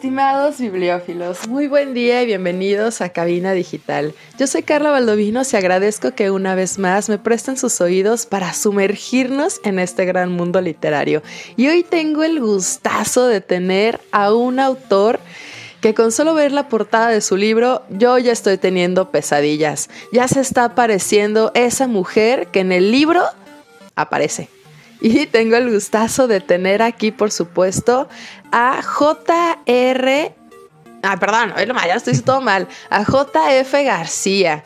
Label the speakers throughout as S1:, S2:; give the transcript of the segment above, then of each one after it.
S1: Estimados bibliófilos, muy buen día y bienvenidos a Cabina Digital. Yo soy Carla Valdovinos y agradezco que una vez más me presten sus oídos para sumergirnos en este gran mundo literario. Y hoy tengo el gustazo de tener a un autor que con solo ver la portada de su libro yo ya estoy teniendo pesadillas. Ya se está apareciendo esa mujer que en el libro aparece. Y tengo el gustazo de tener aquí, por supuesto, a JR. Ah, perdón, ya estoy todo mal. A JF García.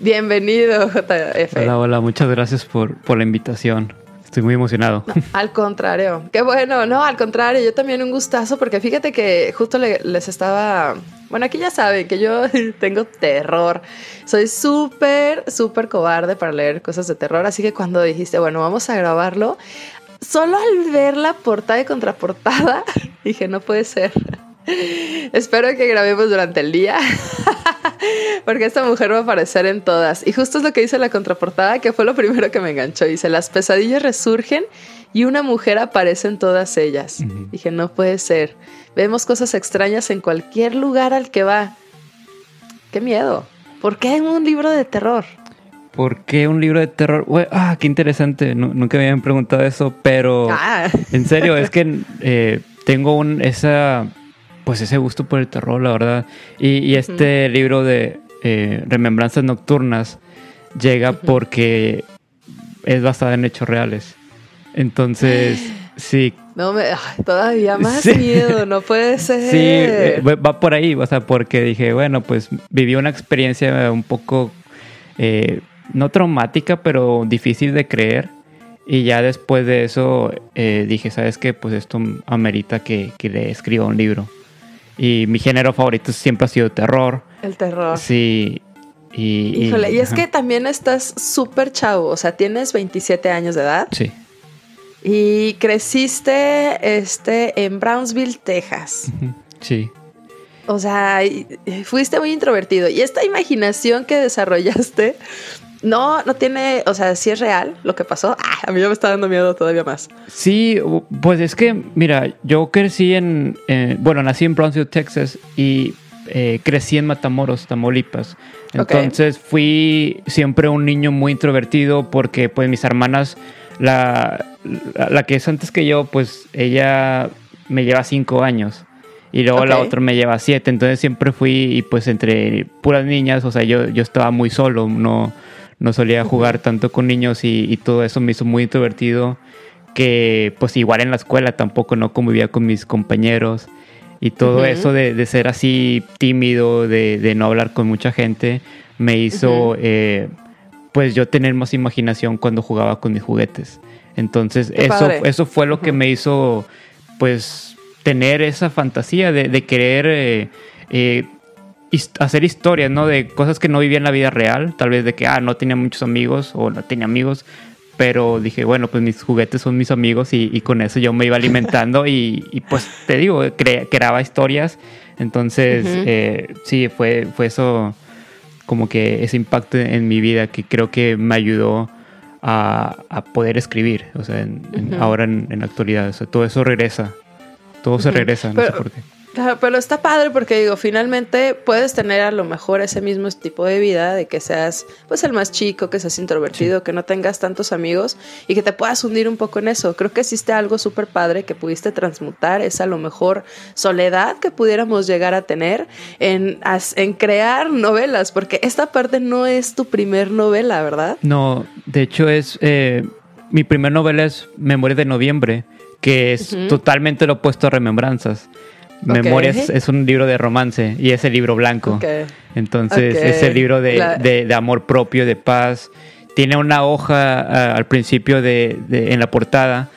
S1: Bienvenido, JF.
S2: Hola, hola, muchas gracias por, por la invitación. Estoy muy emocionado.
S1: al contrario, qué bueno, no, al contrario, yo también un gustazo porque fíjate que justo les estaba bueno, aquí ya saben que yo tengo terror. Soy súper, súper cobarde para leer cosas de terror. Así que cuando dijiste, bueno, vamos a grabarlo, solo al ver la portada y contraportada, dije, no puede ser. Espero que grabemos durante el día. Porque esta mujer va a aparecer en todas. Y justo es lo que dice la contraportada, que fue lo primero que me enganchó. Dice, las pesadillas resurgen y una mujer aparece en todas ellas. Dije, no puede ser. Vemos cosas extrañas en cualquier lugar al que va. Qué miedo. ¿Por qué un libro de terror?
S2: ¿Por qué un libro de terror? ah, qué interesante. nunca me habían preguntado eso, pero ah. en serio, es que eh, tengo un esa pues ese gusto por el terror, la verdad. Y, este libro de eh, Remembranzas Nocturnas llega porque es basado en hechos reales. Entonces, sí.
S1: No me, todavía más miedo, no puede ser.
S2: Sí, eh, va por ahí, o sea, porque dije, bueno, pues viví una experiencia un poco, eh, no traumática, pero difícil de creer. Y ya después de eso eh, dije, ¿sabes qué? Pues esto amerita que, que le escriba un libro. Y mi género favorito siempre ha sido terror.
S1: El terror.
S2: Sí. Y,
S1: Híjole, y, es que también estás súper chavo, o sea, tienes 27 años de edad.
S2: Sí.
S1: Y creciste este, en Brownsville, Texas.
S2: Sí.
S1: O sea, fuiste muy introvertido. Y esta imaginación que desarrollaste, no, no tiene, o sea, si es real lo que pasó. Ah, a mí ya me está dando miedo todavía más.
S2: Sí, pues es que, mira, yo crecí en, bueno, nací en Brownsville, Texas y eh, crecí en Matamoros, Tamaulipas. Entonces fui siempre un niño muy introvertido porque pues mis hermanas la, la, que es antes que yo, pues ella me lleva cinco años. Y luego la otra me lleva siete. Entonces siempre fui y pues entre puras niñas, o sea, yo, yo estaba muy solo, no, no solía jugar tanto con niños y, todo eso me hizo muy introvertido. Que pues igual en la escuela tampoco no convivía con mis compañeros. Y todo eso de, ser así tímido, de, no hablar con mucha gente, me hizo pues yo tener más imaginación cuando jugaba con mis juguetes. Entonces eso, eso fue lo que me hizo pues tener esa fantasía de, querer eh, eh, hacer historias, ¿no? De cosas que no vivía en la vida real, tal vez de que, ah, no tenía muchos amigos o no tenía amigos, pero dije, bueno, pues mis juguetes son mis amigos y, con eso yo me iba alimentando y, pues te digo, creaba historias. Entonces, eh, sí, fue, fue eso como que ese impacto en mi vida que creo que me ayudó a, poder escribir, o sea, ahora en, la actualidad, o sea, todo eso regresa, todo se regresa, no sé por qué
S1: pero está padre porque digo, finalmente puedes tener a lo mejor ese mismo tipo de vida, de que seas pues el más chico, que seas introvertido, que no tengas tantos amigos y que te puedas hundir un poco en eso. Creo que existe algo súper padre que pudiste transmutar, es a lo mejor soledad que pudiéramos llegar a tener en, en crear novelas, porque esta parte no es tu primer novela, ¿verdad?
S2: No, de hecho es, eh, mi primer novela es Memoria de Noviembre, que es totalmente lo opuesto a Remembranzas Memorias es un libro de romance y es el libro blanco. Entonces es el libro de, amor propio, de paz. Tiene una hoja al principio de, en la portada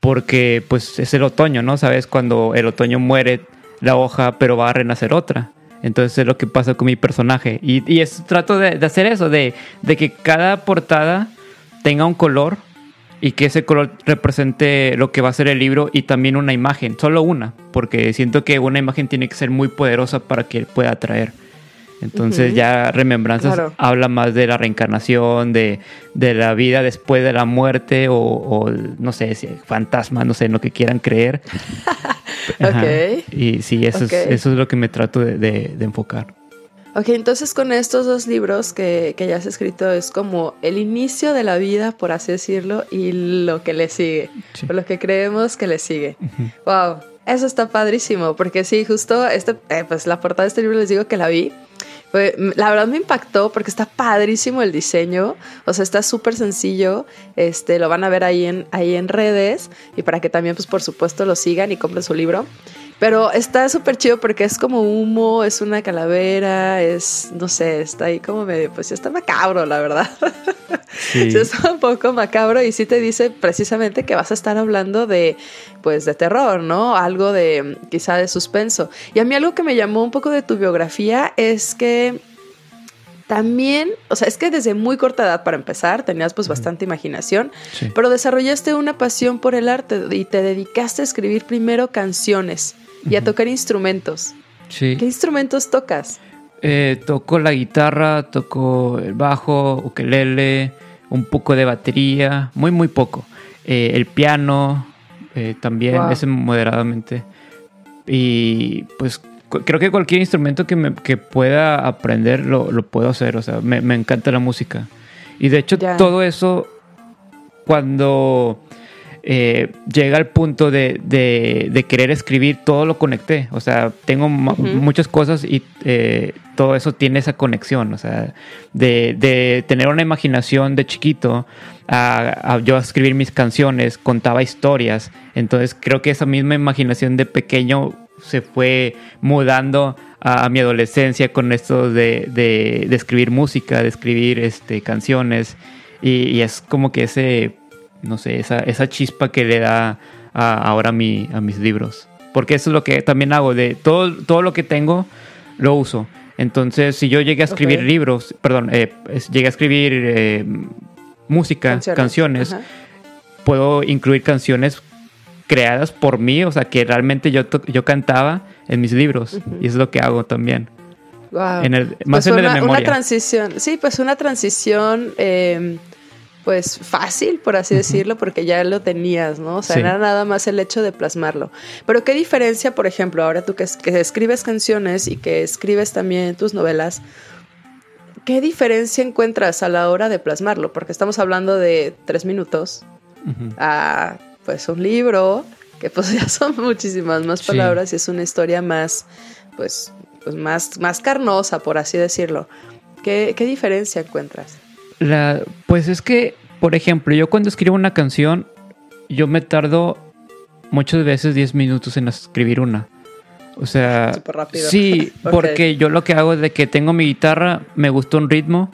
S2: porque pues es el otoño, ¿no? Sabes, cuando el otoño muere la hoja, pero va a renacer otra. Entonces es lo que pasa con mi personaje. Y, y es, trato de, hacer eso, de, de, que cada portada tenga un color y que ese color represente lo que va a ser el libro y también una imagen, solo una, porque siento que una imagen tiene que ser muy poderosa para que pueda atraer. Entonces ya Remembranzas habla más de la reencarnación, de, de, la vida después de la muerte o, no sé, si fantasma, no sé, en lo que quieran creer. Y sí, eso, es, eso es lo que me trato de, de, enfocar.
S1: Ok, entonces con estos dos libros que, que, ya has escrito es como el inicio de la vida, por así decirlo, y lo que le sigue, o lo que creemos que le sigue. Wow, eso está padrísimo, porque sí, justo este, eh, pues la portada de este libro les digo que la vi la verdad me impactó porque está padrísimo el diseño, o sea, está súper sencillo, este, lo van a ver ahí en, ahí en redes y para que también, pues por supuesto, lo sigan y compren su libro. Pero está súper chido porque es como humo, es una calavera, es, no sé, está ahí como medio, pues está macabro, la verdad. Sí. está un poco macabro y sí te dice precisamente que vas a estar hablando de, pues, de terror, ¿no? Algo de, quizá de suspenso. Y a mí algo que me llamó un poco de tu biografía es que también, o sea, es que desde muy corta edad para empezar, tenías pues bastante imaginación, pero desarrollaste una pasión por el arte y te dedicaste a escribir primero canciones y a tocar instrumentos. Sí. ¿Qué instrumentos tocas?
S2: Eh, toco la guitarra, toco el bajo, ukelele, un poco de batería, muy muy poco. Eh, el piano eh, también, es moderadamente. Y pues creo que cualquier instrumento que, me, que pueda aprender lo, lo, puedo hacer. O sea, me, me, encanta la música. Y de hecho todo eso, cuando eh, llega al punto de, de, querer escribir, todo lo conecté. O sea, tengo muchas cosas y eh, todo eso tiene esa conexión. O sea, de, de tener una imaginación de chiquito a, a, yo escribir mis canciones, contaba historias. Entonces creo que esa misma imaginación de pequeño se fue mudando a, mi adolescencia con esto de, de, escribir música, de escribir este, canciones. Y, y es como que ese no sé, esa, esa chispa que le da ahora a, mi, a mis libros. Porque eso es lo que también hago, de todo, todo lo que tengo lo uso. Entonces, si yo llegué a escribir libros, perdón, eh, llegué a escribir eh, música, canciones, puedo incluir canciones creadas por mí, o sea, que realmente yo, yo cantaba en mis libros. Y eso es lo que hago también.
S1: En el, más pues en el de memoria. Una transición, sí, pues una transición eh, pues fácil, por así decirlo, porque ya lo tenías, ¿no? O sea, era nada más el hecho de plasmarlo. Pero qué diferencia, por ejemplo, ahora tú que, escribes canciones y que escribes también tus novelas, ¿qué diferencia encuentras a la hora de plasmarlo? Porque estamos hablando de tres minutos a, pues, un libro, que pues ya son muchísimas más palabras y es una historia más, pues, pues más, más carnosa, por así decirlo. ¿Qué, qué diferencia encuentras?
S2: La, pues es que, por ejemplo, yo cuando escribo una canción, yo me tardo muchas veces 10 minutos en escribir una. O sea, sí, porque yo lo que hago es de que tengo mi guitarra, me gusta un ritmo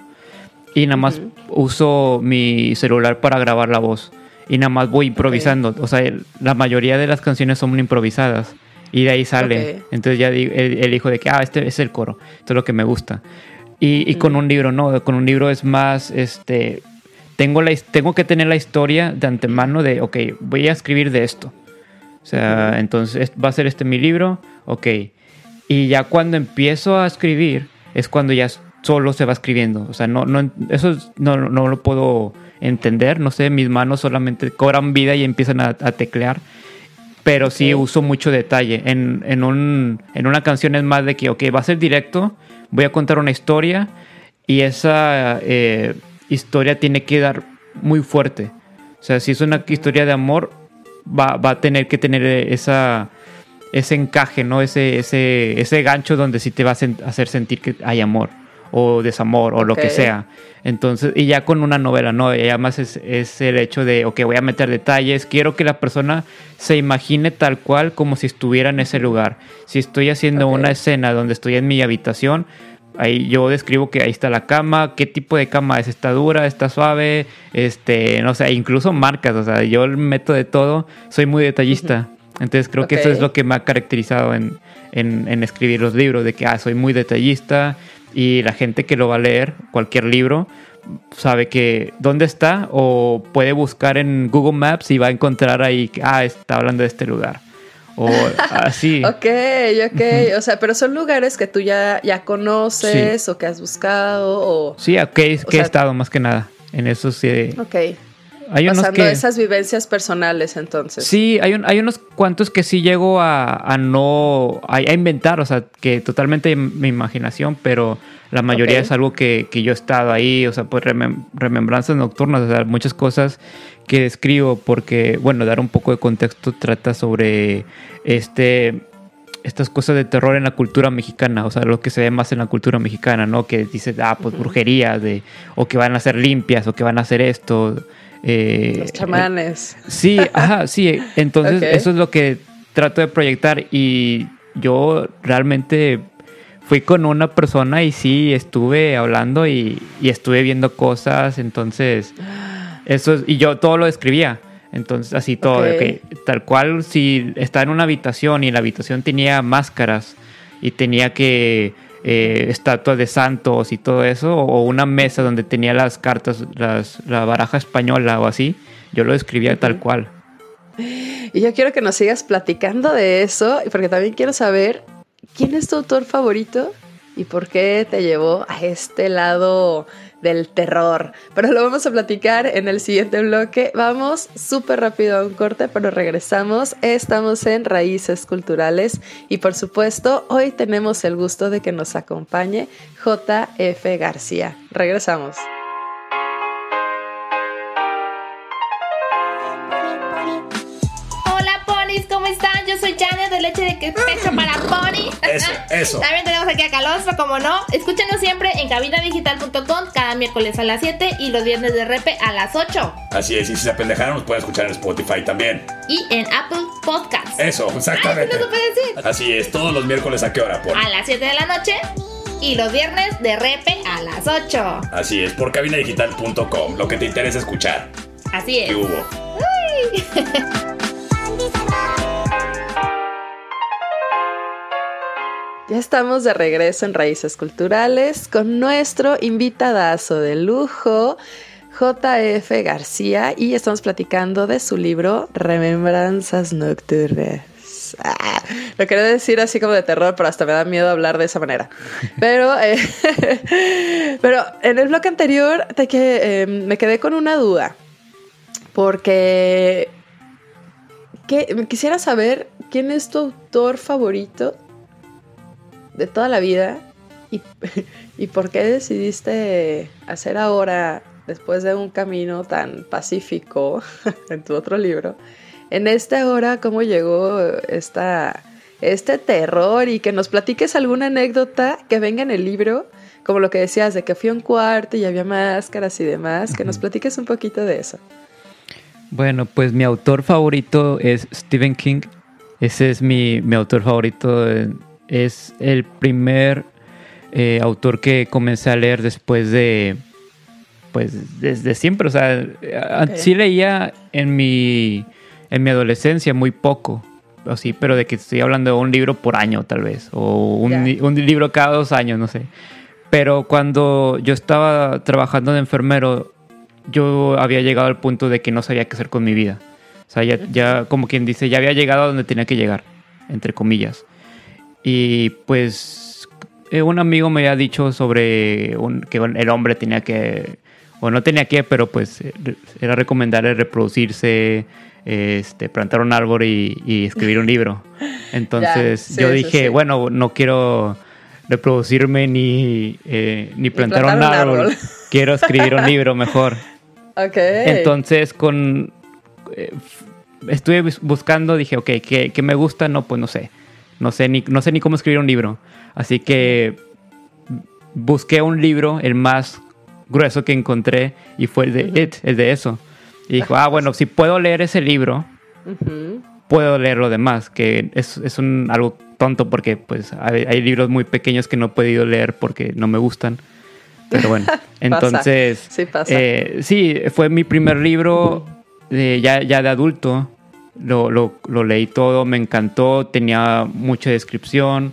S2: y nada más uso mi celular para grabar la voz y nada más voy improvisando. O sea, la mayoría de las canciones son improvisadas y de ahí sale. Entonces ya elijo de que, ah, este es el coro, esto es lo que me gusta. Y, con un libro, no, con un libro es más, este, tengo, la, tengo que tener la historia de antemano de, ok, voy a escribir de esto. O sea, entonces va a ser este mi libro, ok. Y ya cuando empiezo a escribir es cuando ya solo se va escribiendo. O sea, no, no, eso no, no lo puedo entender. No sé, mis manos solamente cobran vida y empiezan a, teclear. Pero sí uso mucho detalle. En, en, un, en una canción es más de que, ok, va a ser directo voy a contar una historia y esa eh, historia tiene que dar muy fuerte. O sea, si es una historia de amor, va, a tener que tener esa, ese encaje, ¿no? Ese, ese, ese gancho donde sí te va a hacer sentir que hay amor. O desamor o lo que sea. Entonces, y ya con una novela, ¿no? Y además es, es, el hecho de, ok, voy a meter detalles, quiero que la persona se imagine tal cual como si estuviera en ese lugar. Si estoy haciendo una escena donde estoy en mi habitación, ahí yo describo que ahí está la cama, qué tipo de cama es, está dura, está suave, este, no sé, incluso marcas, o sea, yo meto de todo, soy muy detallista. Entonces creo que eso es lo que me ha caracterizado en, en, escribir los libros, de que ah, soy muy detallista y la gente que lo va a leer, cualquier libro, sabe que dónde está o puede buscar en Google Maps y va a encontrar ahí, ah, está hablando de este lugar. O así.
S1: ok, ok. O sea, pero son lugares que tú ya, ya conoces o que has buscado o...
S2: Sí, ok, que he estado más que nada. En eso sí.
S1: Ok. Hay unos Pasando esas vivencias personales, entonces.
S2: Sí, hay, un, hay unos cuantos que sí llego a, no. A, inventar, o sea, que totalmente mi imaginación, pero la mayoría es algo que, yo he estado ahí, o sea, pues remembranzas nocturnas, o sea, muchas cosas que escribo, porque, bueno, dar un poco de contexto trata sobre este estas cosas de terror en la cultura mexicana, o sea, lo que se ve más en la cultura mexicana, ¿no? Que dice, ah, pues brujería, de, o que van a ser limpias, o que van a hacer esto.
S1: Eh, Los chamanes.
S2: sí, ajá, sí. Entonces, eso es lo que trato de proyectar y yo realmente fui con una persona y sí, estuve hablando y, estuve viendo cosas, entonces, eso es, y yo todo lo escribía. Entonces, así todo, tal cual, si estaba en una habitación y la habitación tenía máscaras y tenía que eh, estatuas de santos y todo eso, o una mesa donde tenía las cartas, la baraja española o así, yo lo escribía tal cual.
S1: Y yo quiero que nos sigas platicando de eso, porque también quiero saber quién es tu autor favorito y por qué te llevó a este lado del terror. Pero lo vamos a platicar en el siguiente bloque. Vamos súper rápido a un corte, pero regresamos. Estamos en Raíces Culturales y por supuesto hoy tenemos el gusto de que nos acompañe JF García. Regresamos.
S3: ¿cómo están? Yo soy Janet de Leche de Pecho para.
S4: Eso, eso.
S3: También tenemos aquí a Calostro, como no. Escúchenos siempre en cabinadigital.com cada miércoles a las 7 y los viernes de repe a las 8.
S4: Así es, y si se apendejaron, nos pueden escuchar en Spotify también.
S3: Y en Apple Podcasts.
S4: Eso, exactamente.
S3: Ay, decir?
S4: Así es, todos los miércoles a qué hora,
S3: por? A las 7 de la noche y los viernes de repe a las 8.
S4: Así es, por cabinadigital.com, lo que te interesa escuchar.
S3: Así es.
S4: ¿Qué hubo? Uy.
S1: Ya estamos de regreso en Raíces Culturales con nuestro invitadazo de lujo, JF García, y estamos platicando de su libro Remembranzas Nocturnas. Ah, lo quería decir así como de terror, pero hasta me da miedo hablar de esa manera. Pero, eh, pero en el blog anterior que, em, me quedé con una duda, porque quisiera saber quién es tu autor favorito de toda la vida y, y por qué decidiste hacer ahora, después de un camino tan pacífico en tu otro libro, en esta hora cómo llegó esta, este terror y que nos platiques alguna anécdota que venga en el libro, como lo que decías de que fui a un cuarto y había máscaras y demás, que nos platiques un poquito de eso.
S2: Bueno, pues mi autor favorito es Stephen King. Ese es mi, mi autor favorito es el primer eh, autor que comencé a leer después de, pues desde siempre, o sea, sí leía en mi, en mi adolescencia muy poco, así, pero de que estoy hablando de un libro por año tal vez, o un, libro cada dos años, no sé. Pero cuando yo estaba trabajando de enfermero, yo había llegado al punto de que no sabía qué hacer con mi vida. O sea, ya, ya como quien dice, ya había llegado a donde tenía que llegar, entre comillas. Y pues eh, un amigo me había dicho sobre que el hombre tenía que, o no tenía que, pero pues eh, era recomendable reproducirse, este, plantar un árbol y, escribir un libro. Entonces yo dije, bueno, no quiero reproducirme ni, eh, ni, plantar, un, árbol. quiero escribir un libro mejor.
S1: Okay.
S2: Entonces con... estuve buscando, dije, ok, ¿qué, ¿qué, me gusta? No, pues no sé no sé ni, no sé ni cómo escribir un libro. Así que busqué un libro, el más grueso que encontré, y fue el de It, el de eso. Y dijo, ah, bueno, si puedo leer ese libro, puedo leer lo demás, que es, es un, algo tonto porque pues hay, hay, libros muy pequeños que no he podido leer porque no me gustan. Pero bueno, entonces...
S1: Sí, pasa.
S2: Eh, sí, fue mi primer libro de, ya, ya de adulto. Lo, lo, lo, leí todo, me encantó, tenía mucha descripción.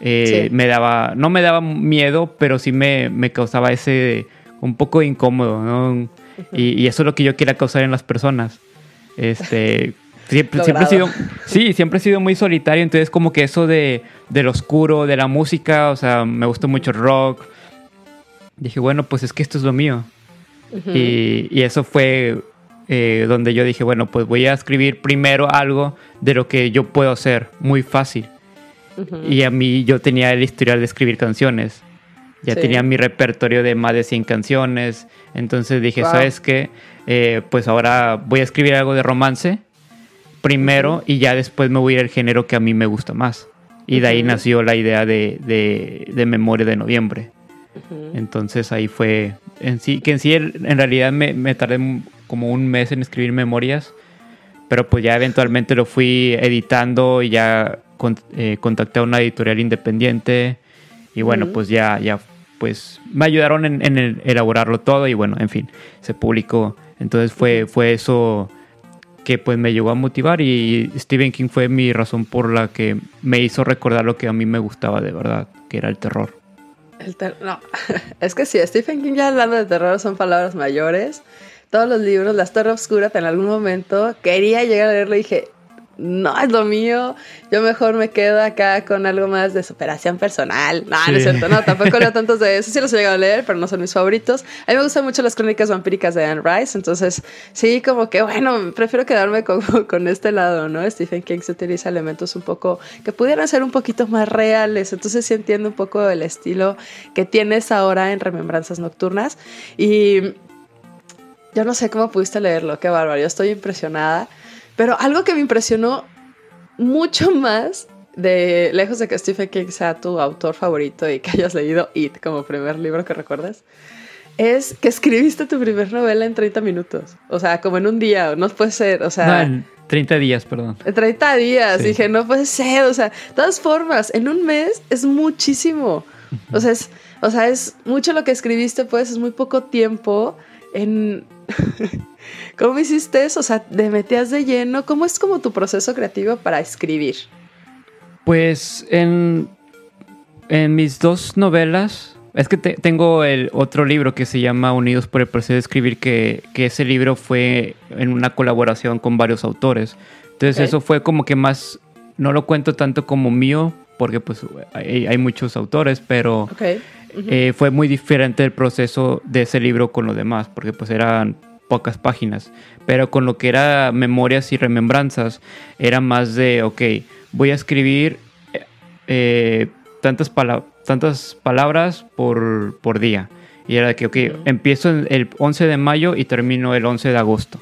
S2: Eh, sí. Me daba, no me daba miedo, pero sí me, me causaba ese un poco incómodo, ¿no? y, y, eso es lo que yo quería causar en las personas. Este, siempre, siempre he sido, sí, siempre he sido muy solitario, entonces como que eso de, del oscuro, de la música, o sea, me gustó mucho el rock. Dije, bueno, pues es que esto es lo mío. Uh -huh. y, y, eso fue eh, donde yo dije, bueno, pues voy a escribir primero algo de lo que yo puedo hacer, muy fácil. Uh -huh. Y a mí yo tenía el historial de escribir canciones. Ya sí. tenía mi repertorio de más de 100 canciones. Entonces dije, wow. ¿sabes qué? Eh, pues ahora voy a escribir algo de romance primero uh -huh. y ya después me voy a ir al género que a mí me gusta más. Y de ahí uh -huh. nació la idea de, de, de Memoria de Noviembre. Entonces ahí fue, en sí, que en sí en realidad me, me, tardé como un mes en escribir memorias, pero pues ya eventualmente lo fui editando y ya con, eh, contacté a una editorial independiente y bueno, pues ya, ya pues me ayudaron en, en el, elaborarlo todo y bueno, en fin, se publicó. Entonces fue, fue eso que pues me llegó a motivar y Stephen King fue mi razón por la que me hizo recordar lo que a mí me gustaba de verdad, que era el terror.
S1: El no, es que sí, Stephen King ya hablando de terror son palabras mayores. Todos los libros, La Torre Oscura, en algún momento quería llegar a leerlo y dije, no es lo mío, yo mejor me quedo acá con algo más de superación personal. No, sí. no es cierto, no, tampoco leo tantos de eso, sí los he llegado a leer, pero no son mis favoritos. A mí me gustan mucho las crónicas vampíricas de Anne Rice, entonces sí, como que bueno, prefiero quedarme con, con este lado, ¿no? Stephen King se utiliza elementos un poco que pudieran ser un poquito más reales, entonces sí entiendo un poco el estilo que tienes ahora en Remembranzas Nocturnas y yo no sé cómo pudiste leerlo, qué bárbaro, yo estoy impresionada. Pero algo que me impresionó mucho más, de lejos de que Stephen King sea tu autor favorito y que hayas leído It como primer libro que recuerdas, es que escribiste tu primer novela en 30 minutos. O sea, como en un día, no puede ser, o sea...
S2: No, en 30 días, perdón.
S1: En 30 días, sí. dije, no puede ser, o sea, de todas formas, en un mes es muchísimo. O sea, es, o sea, es mucho lo que escribiste, pues es muy poco tiempo en... ¿Cómo hiciste eso? O sea, ¿te metías de lleno? ¿Cómo es como tu proceso creativo para escribir?
S2: Pues en, en mis dos novelas, es que te, tengo el otro libro que se llama Unidos por el proceso de escribir, que, que ese libro fue en una colaboración con varios autores. Entonces okay. eso fue como que más, no lo cuento tanto como mío, porque pues hay, hay muchos autores, pero... Okay. Uh -huh. eh, fue muy diferente el proceso de ese libro con los demás, porque pues eran pocas páginas, pero con lo que era memorias y remembranzas era más de, ok, voy a escribir eh, tantas, pala tantas palabras por, por, día. Y era de que, ok, empiezo el 11 de mayo y termino el 11 de agosto.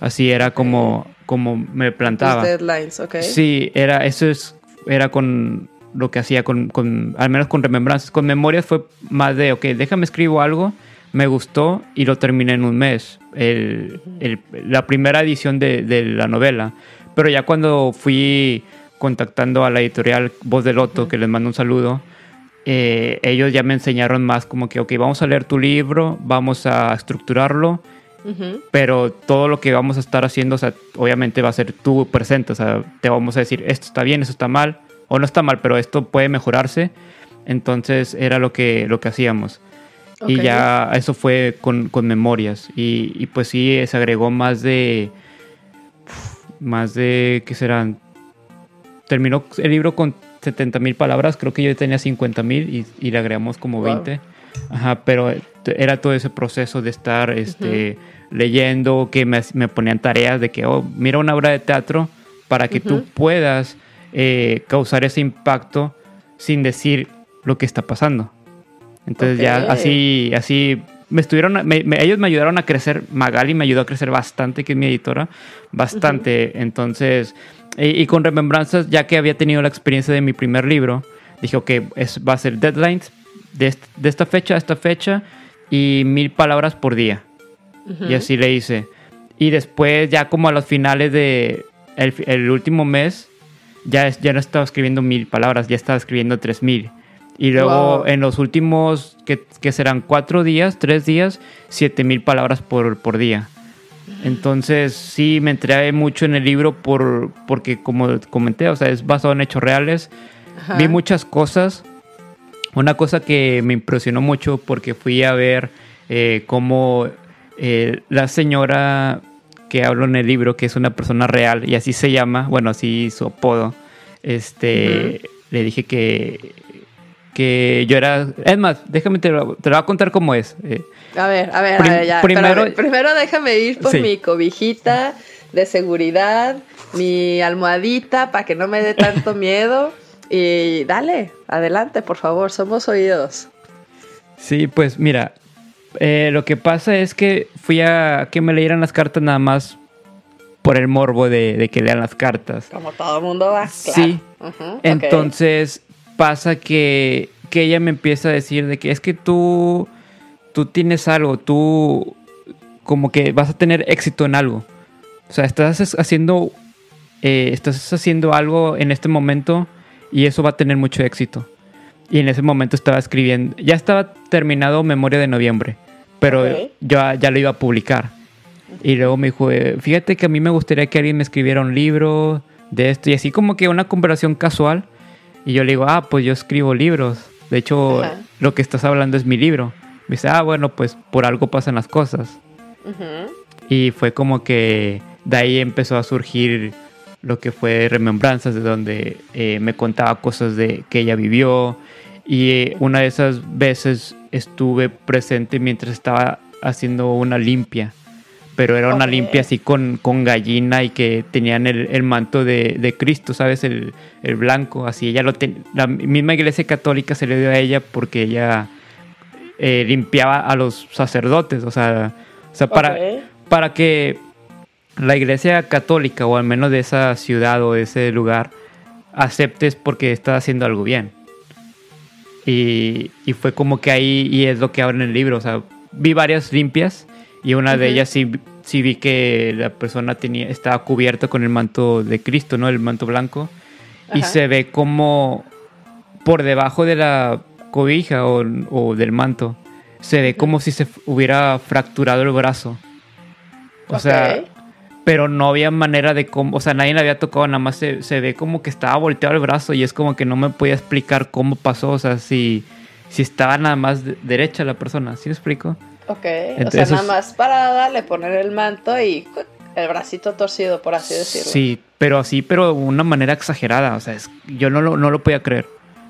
S2: Así era como, como me plantaba.
S1: Tus deadlines, ok.
S2: Sí, era, eso es, era con lo que hacía con, con, al menos con remembranzas. Con memorias fue más de, ok, déjame escribo algo, me gustó y lo terminé en un mes. El, el, la primera edición de, de, la novela. Pero ya cuando fui contactando a la editorial Voz del Loto, que les mando un saludo, eh, ellos ya me enseñaron más como que, ok, vamos a leer tu libro, vamos a estructurarlo, uh -huh. pero todo lo que vamos a estar haciendo, o sea, obviamente va a ser tú presente, o sea, te vamos a decir, esto está bien, esto está mal, o no está mal, pero esto puede mejorarse. Entonces era lo que, lo que hacíamos. Okay. Y ya eso fue con, con memorias. Y, y, pues sí, se agregó más de. Más de. ¿Qué serán? Terminó el libro con 70 mil palabras. Creo que yo tenía 50 mil y, y, le agregamos como 20. Wow. Ajá, pero era todo ese proceso de estar este, uh -huh. leyendo, que me, me, ponían tareas de que, oh, mira una obra de teatro para que uh -huh. tú puedas eh, causar ese impacto sin decir lo que está pasando. Entonces okay. ya así, así me estuvieron, me, me, ellos me ayudaron a crecer, Magali me ayudó a crecer bastante, que es mi editora, bastante. Uh -huh. Entonces, y, y, con remembranzas, ya que había tenido la experiencia de mi primer libro, dije, ok, es, va a ser deadlines, de, esta fecha a esta fecha y mil palabras por día. Y así le hice. Y después, ya como a los finales de el, último mes, ya, ya no estaba escribiendo mil palabras, ya estaba escribiendo tres mil. Y luego en los últimos, que, serán cuatro días, tres días, siete mil palabras por, por día. Entonces sí me entré mucho en el libro por, porque como comenté, o sea, es basado en hechos reales. Vi muchas cosas. Una cosa que me impresionó mucho porque fui a ver eh, cómo eh, la señora que hablo en el libro, que es una persona real y así se llama, bueno, así su apodo, este, le dije que que yo era. Es más, déjame, te lo, te voy a contar cómo es.
S1: Eh. a ver, a ver, a ver, ya. Primero, primero déjame ir por mi cobijita de seguridad, mi almohadita para que no me dé tanto miedo. Y dale, adelante, por favor, somos oídos.
S2: Sí, pues mira, eh, lo que pasa es que fui a que me leyeran las cartas nada más por el morbo de, que lean las cartas.
S1: Como todo el mundo va.
S2: Sí. Entonces, pasa que, ella me empieza a decir de que es que tú, tú tienes algo, tú como que vas a tener éxito en algo. O sea, estás haciendo, eh, estás haciendo algo en este momento y eso va a tener mucho éxito. Y en ese momento estaba escribiendo, ya estaba terminado Memoria de Noviembre, pero yo ya lo iba a publicar. Y luego me dijo, eh, fíjate que a mí me gustaría que alguien me escribiera un libro de esto y así como que una conversación casual. Y yo le digo, ah, pues yo escribo libros. De hecho, lo que estás hablando es mi libro. Me dice, ah, bueno, pues por algo pasan las cosas. Y fue como que de ahí empezó a surgir lo que fue Remembranzas, de donde eh, me contaba cosas de que ella vivió. Y eh, una de esas veces estuve presente mientras estaba haciendo una limpia pero era una limpia así con, con, gallina y que tenían el, manto de, Cristo, ¿sabes? El, blanco, así ella lo la misma iglesia católica se le dio a ella porque ella eh, limpiaba a los sacerdotes, o sea, o sea para, para que la iglesia católica o al menos de esa ciudad o de ese lugar aceptes porque está haciendo algo bien. Y, y fue como que ahí, y es lo que habla en el libro, o sea, vi varias limpias y una de ellas sí, sí vi que la persona tenía, estaba cubierta con el manto de Cristo, ¿no? El manto blanco. Y se ve como por debajo de la cobija o, del manto, se ve como si se hubiera fracturado el brazo. O sea, pero no había manera de cómo, o sea, nadie le había tocado, nada más se, se, ve como que estaba volteado el brazo y es como que no me podía explicar cómo pasó, o sea, si, si estaba nada más derecha la persona, ¿sí me explico?
S1: Ok, o sea, nada más parada, le poner el manto y el bracito torcido, por así decirlo.
S2: Sí, pero así, pero de una manera exagerada, o sea, yo no lo, no lo podía creer.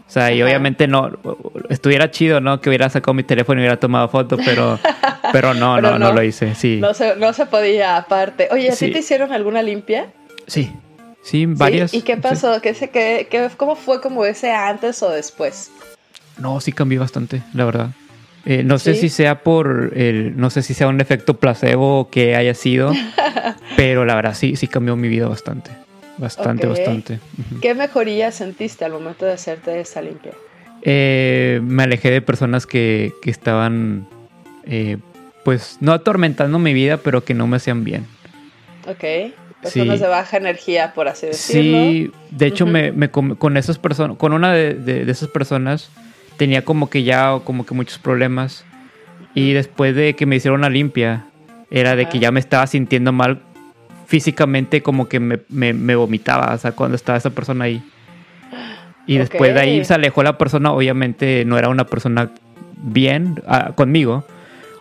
S2: O sea, y obviamente no, estuviera chido, ¿no? Que hubiera sacado mi teléfono y hubiera tomado foto, pero, pero no, no, no, lo hice, sí.
S1: No se, no se podía aparte. Oye, ¿sí, te hicieron alguna limpia?
S2: Sí, sí, varias.
S1: ¿Y qué pasó? ¿Qué, qué, qué, ¿Cómo fue como ese antes o después?
S2: No, sí cambió bastante, la verdad. Eh, no sé si sea por el, no sé si sea un efecto placebo que haya sido, pero la verdad sí, sí cambió mi vida bastante. Bastante, bastante.
S1: ¿Qué mejoría sentiste al momento de hacerte esa limpia?
S2: Eh, me alejé de personas que, que estaban, eh, pues, no atormentando mi vida, pero que no me hacían bien.
S1: Ok. Personas de baja energía, por así decirlo. Sí,
S2: de hecho, me, me, con esas personas, con una de, de esas personas, tenía como que ya como que muchos problemas. Y después de que me hicieron una limpia, era de que ya me estaba sintiendo mal físicamente, como que me, me, vomitaba, o sea, cuando estaba esa persona ahí. Y después de ahí se alejó la persona, obviamente no era una persona bien ah, conmigo.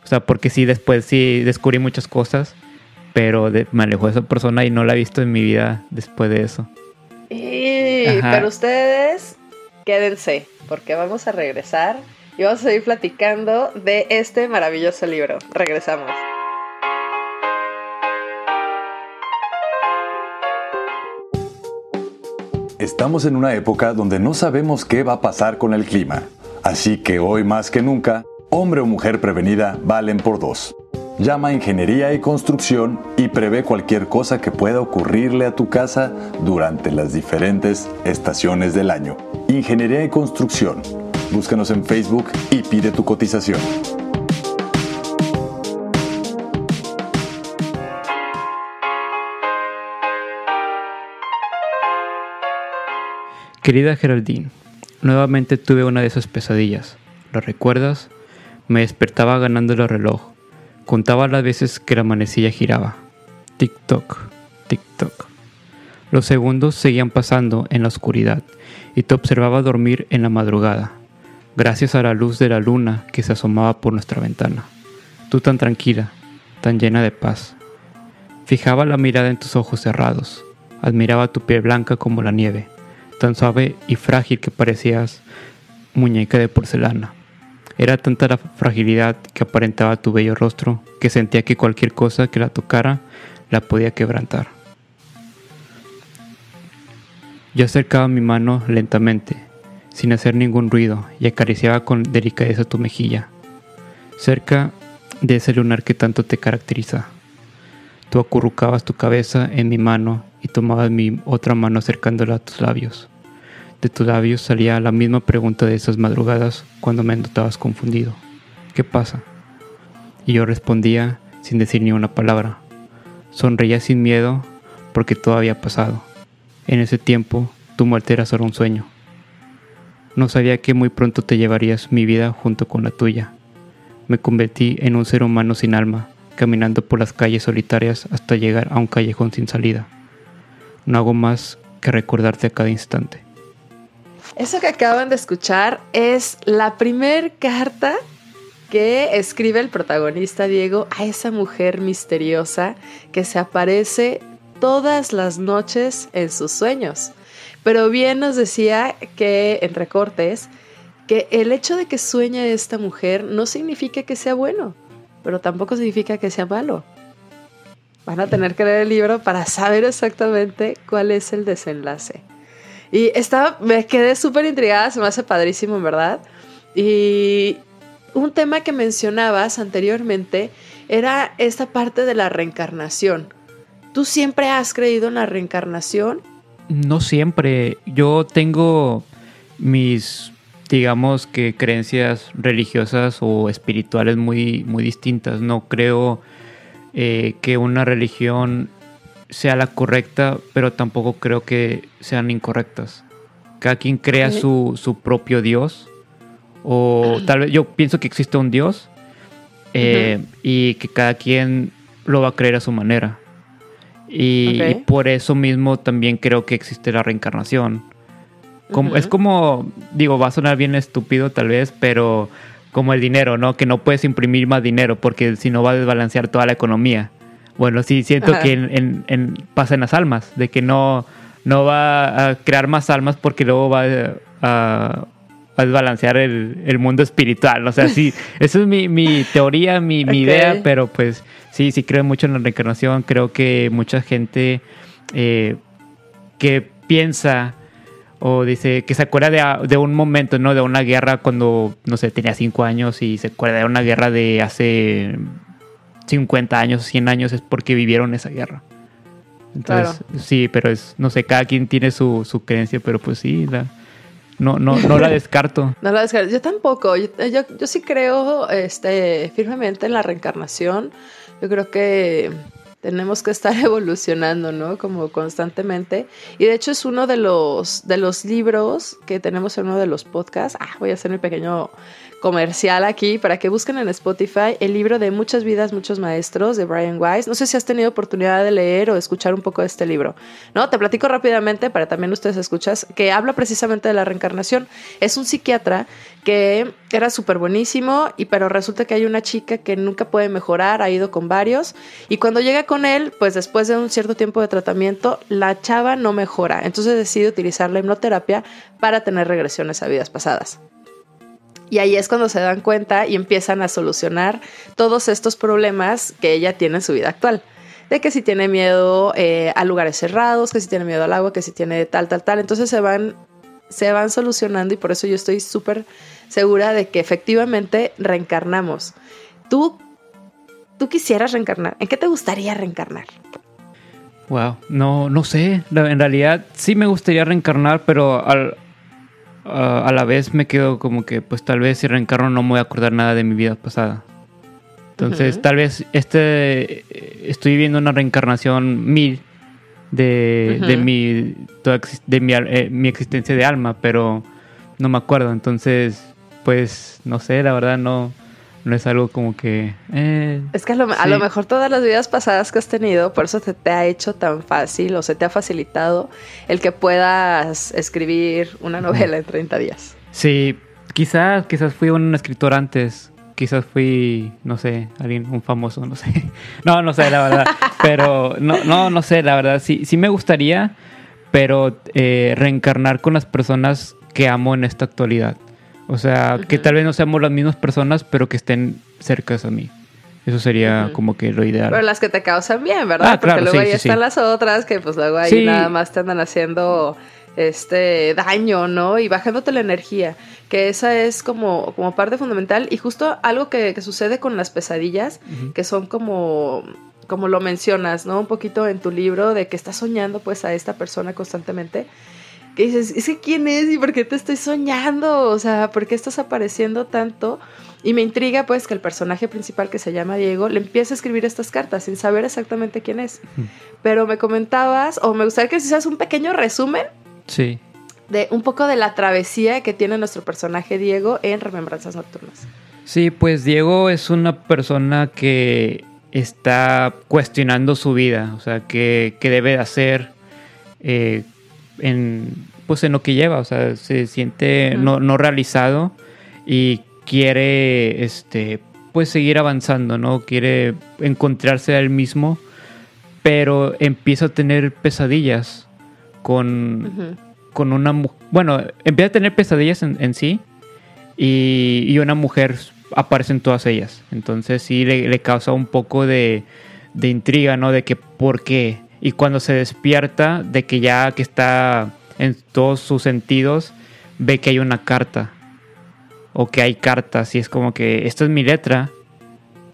S2: O sea, porque sí, después sí descubrí muchas cosas, pero me alejó esa persona y no la he visto en mi vida después de eso.
S1: Y, pero ustedes, quédense porque vamos a regresar y vamos a seguir platicando de este maravilloso libro. Regresamos.
S5: Estamos en una época donde no sabemos qué va a pasar con el clima, así que hoy más que nunca, hombre o mujer prevenida valen por dos. Llama a Ingeniería y Construcción y prevé cualquier cosa que pueda ocurrirle a tu casa durante las diferentes estaciones del año. Ingeniería y Construcción Búscanos en Facebook y pide tu cotización.
S2: Querida Geraldine, nuevamente tuve una de esas pesadillas. ¿Lo recuerdas? Me despertaba ganando el reloj. Contaba las veces que la manecilla giraba. Tic-toc, tic-toc. Los segundos seguían pasando en la oscuridad y te observaba dormir en la madrugada, gracias a la luz de la luna que se asomaba por nuestra ventana. Tú tan tranquila, tan llena de paz. Fijaba la mirada en tus ojos cerrados, admiraba tu piel blanca como la nieve tan suave y frágil que parecías muñeca de porcelana. Era tanta la fragilidad que aparentaba tu bello rostro que sentía que cualquier cosa que la tocara la podía quebrantar. Yo acercaba mi mano lentamente, sin hacer ningún ruido, y acariciaba con delicadeza tu mejilla, cerca de ese lunar que tanto te caracteriza. Tú acurrucabas tu cabeza en mi mano y tomabas mi otra mano acercándola a tus labios. De tus labios salía la misma pregunta de esas madrugadas cuando me notabas confundido. ¿Qué pasa? Y yo respondía sin decir ni una palabra. Sonreía sin miedo porque todo había pasado. En ese tiempo tu muerte era solo un sueño. No sabía que muy pronto te llevarías mi vida junto con la tuya. Me convertí en un ser humano sin alma, caminando por las calles solitarias hasta llegar a un callejón sin salida no hago más que recordarte a cada instante.
S1: Eso que acaban de escuchar es la primer carta que escribe el protagonista Diego a esa mujer misteriosa que se aparece todas las noches en sus sueños. Pero bien nos decía que, entre cortes, que el hecho de que sueñe esta mujer no significa que sea bueno, pero tampoco significa que sea malo. Van a tener que leer el libro para saber exactamente cuál es el desenlace. Y estaba, me quedé súper intrigada, se me hace padrísimo, en verdad. Y un tema que mencionabas anteriormente era esta parte de la reencarnación. ¿Tú siempre has creído en la reencarnación?
S2: No siempre. Yo tengo mis, digamos que creencias religiosas o espirituales muy, muy distintas. No creo eh, que una religión sea la correcta, pero tampoco creo que sean incorrectas. Cada quien crea su, su, propio Dios, o tal vez yo pienso que existe un Dios eh, y que cada quien lo va a creer a su manera. Y, por eso mismo también creo que existe la reencarnación. Como, Es como, digo, va a sonar bien estúpido tal vez, pero como el dinero, ¿no? Que no puedes imprimir más dinero porque si no va a desbalancear toda la economía. Bueno, sí, siento que en, pasa en las almas, de que no, no va a crear más almas porque luego va a, desbalancear el, mundo espiritual. O sea, sí, esa es mi, teoría, mi, idea, pero pues sí, sí creo mucho en la reencarnación. Creo que mucha gente eh, que piensa o dice que se acuerda de, un momento, ¿no? De una guerra cuando, no sé, tenía 5 años y se acuerda de una guerra de hace 50 años, 100 años, es porque vivieron esa guerra. Entonces, sí, pero es, no sé, cada quien tiene su, su creencia, pero pues sí, no, no, no la descarto.
S1: no la descarto. Yo tampoco. Yo, yo, sí creo este, firmemente en la reencarnación. Yo creo que tenemos que estar evolucionando, ¿no? Como constantemente. Y de hecho es uno de los, de los libros que tenemos en uno de los podcasts. Ah, voy a hacer mi pequeño comercial aquí para que busquen en Spotify el libro de Muchas vidas, muchos maestros de Brian Weiss. No sé si has tenido oportunidad de leer o escuchar un poco de este libro. No, te platico rápidamente para también ustedes escuchas que habla precisamente de la reencarnación. Es un psiquiatra que era súper buenísimo y pero resulta que hay una chica que nunca puede mejorar, ha ido con varios y cuando llega con él, pues después de un cierto tiempo de tratamiento, la chava no mejora. Entonces decide utilizar la hipnoterapia para tener regresiones a vidas pasadas. Y ahí es cuando se dan cuenta y empiezan a solucionar todos estos problemas que ella tiene en su vida actual. De que si tiene miedo eh, a lugares cerrados, que si tiene miedo al agua, que si tiene tal, tal, tal. Entonces se van, se van solucionando y por eso yo estoy súper segura de que efectivamente reencarnamos. ¿Tú, tú quisieras reencarnar? ¿En qué te gustaría reencarnar?
S2: Wow, no, no sé. En realidad sí me gustaría reencarnar, pero al, ah, a la vez me quedo como que, pues tal vez si reencarno no me voy a acordar nada de mi vida pasada. Entonces, tal vez este estoy viviendo una reencarnación mil de, de mi toda de mi, eh, mi existencia de alma, pero no me acuerdo. Entonces, pues no sé, la verdad no no es algo como que eh,
S1: Es que a lo, a
S2: Sí.
S1: lo mejor todas las vidas pasadas que has tenido, por eso se te ha hecho tan fácil o se te ha facilitado el que puedas escribir una novela en 30 días.
S2: Sí, quizás, quizás fui un escritor antes. Quizás fui, no sé, alguien, un famoso, no sé. No, no sé, la verdad. Pero, no, no, no sé, la verdad. Sí, sí me gustaría, pero eh, reencarnar con las personas que amo en esta actualidad. O sea, que tal vez no seamos las mismas personas, pero que estén cercas a mí. Eso sería como que lo ideal.
S1: Pero las que te causan bien, ¿verdad?
S2: Ah, claro,
S1: Porque luego
S2: sí,
S1: ahí
S2: sí,
S1: están
S2: sí.
S1: las otras que pues luego ahí nada más te andan haciendo este daño, ¿no? Y bajándote la energía, que esa es como, como parte fundamental y justo algo que, que sucede con las pesadillas, que son como como lo mencionas, ¿no? Un poquito en tu libro de que estás soñando pues a esta persona constantemente. Que dices, ¿es que quién es y por qué te estoy soñando? O sea, ¿por qué estás apareciendo tanto? Y me intriga pues que el personaje principal que se llama Diego le empiece a escribir estas cartas sin saber exactamente quién es. Pero me comentabas, o me gustaría que hicieras un pequeño resumen
S2: Sí.
S1: de un poco de la travesía que tiene nuestro personaje Diego en Remembranzas Nocturnas.
S2: Sí, pues Diego es una persona que está cuestionando su vida, o sea, que, que debe de hacer eh, en, pues en lo que lleva, o sea, se siente no, no realizado y quiere, este, pues seguir avanzando, ¿no? Quiere encontrarse a él mismo, pero empieza a tener pesadillas con, con una mujer. Bueno, empieza a tener pesadillas en, en sí y, y una mujer aparece en todas ellas. Entonces sí le, le causa un poco de, de intriga, ¿no? De que por qué. Y cuando se despierta, de que ya que está en todos sus sentidos, ve que hay una carta. O que hay cartas y es como que esta es mi letra.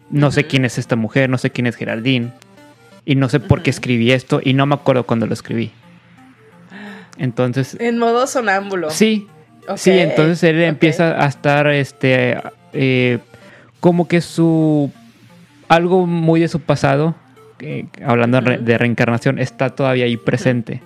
S2: No sé quién es esta mujer, no sé quién es Geraldine. Y no sé por qué escribí esto y no me acuerdo cuándo lo escribí. Entonces,
S1: En modo sonámbulo.
S2: Sí, sí, entonces él empieza a estar, este, eh, como que su, algo muy de su pasado, eh, hablando de reencarnación, está todavía ahí presente.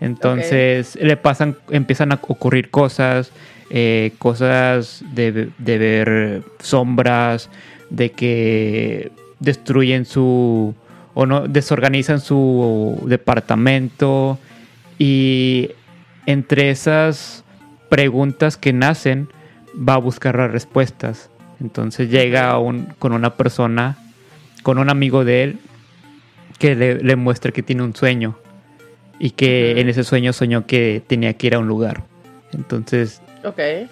S2: Entonces le pasan, empiezan a ocurrir cosas, eh, cosas de, de ver sombras, de que destruyen su, o no, desorganizan su departamento y entre esas preguntas que nacen va a buscar las respuestas. Entonces llega un- con una persona, con un amigo de él, que le, le muestra que tiene un sueño y que en ese sueño soñó que tenía que ir a un lugar. Entonces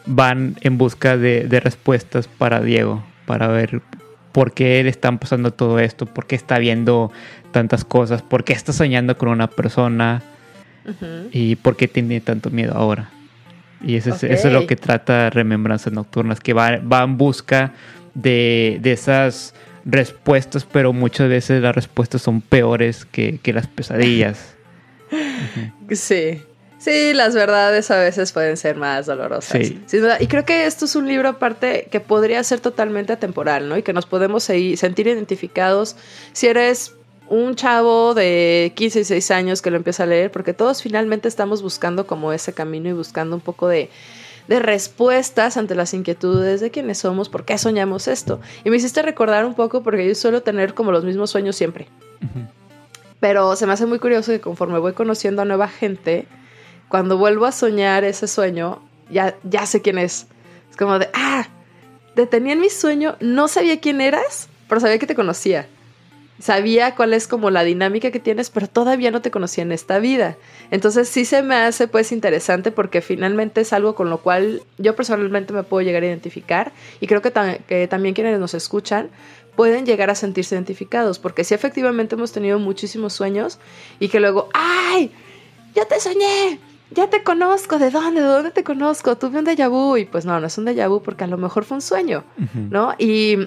S2: van en busca de, de respuestas para Diego, para ver por qué le están pasando todo esto, por qué está viendo tantas cosas, por qué está soñando con una persona y por qué tiene tanto miedo ahora. Y eso, es, eso es lo que trata Remembranzas Nocturnas, que va, va en busca de, de esas respuestas, pero muchas veces las respuestas son peores que, que las pesadillas.
S1: Sí. Sí, las verdades a veces pueden ser más dolorosas.
S2: Sí.
S1: Sin duda. Y creo que esto es un libro aparte que podría ser totalmente atemporal, ¿no? Y que nos podemos seguir- sentir identificados si eres un chavo de 15 y 6 años que lo empieza a leer, porque todos finalmente estamos buscando como ese camino y buscando un poco de, de respuestas ante las inquietudes de quiénes somos, por qué soñamos esto. Y me hiciste recordar un poco porque yo suelo tener como los mismos sueños siempre. Pero se me hace muy curioso que conforme voy conociendo a nueva gente, cuando vuelvo a soñar ese sueño, ya, ya sé quién es. Es como de, ah, te tenía en mi sueño, no sabía quién eras, pero sabía que te conocía. Sabía cuál es como la dinámica que tienes, pero todavía no te conocía en esta vida. Entonces sí se me hace pues interesante porque finalmente es algo con lo cual yo personalmente me puedo llegar a identificar y creo que, ta- que también quienes nos escuchan pueden llegar a sentirse identificados porque sí efectivamente hemos tenido muchísimos sueños y que luego, ¡ay! Ya te soñé, ya te conozco, ¿de dónde? ¿De dónde te conozco? Tuve un déjà vu y pues no, no es un déjà vu porque a lo mejor fue un sueño. ¿no? Y,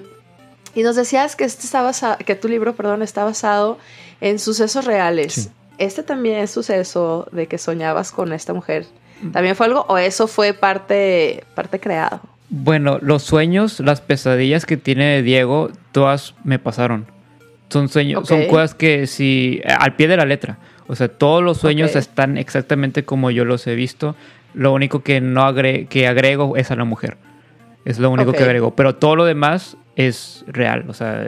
S1: y nos decías que este está basado, que tu libro, perdón, está basado en sucesos reales.
S2: Sí.
S1: Este también es suceso de que soñabas con esta mujer ¿También fue algo o eso fue parte, parte creado?
S2: Bueno, los sueños, las pesadillas que tiene Diego, todas me pasaron. Son sueños, son cosas que si al pie de la letra. O sea, todos los sueños están exactamente como yo los he visto. Lo único que no agre- que agrego es a la mujer. Es lo único que agrego. Pero todo lo demás es real. O sea,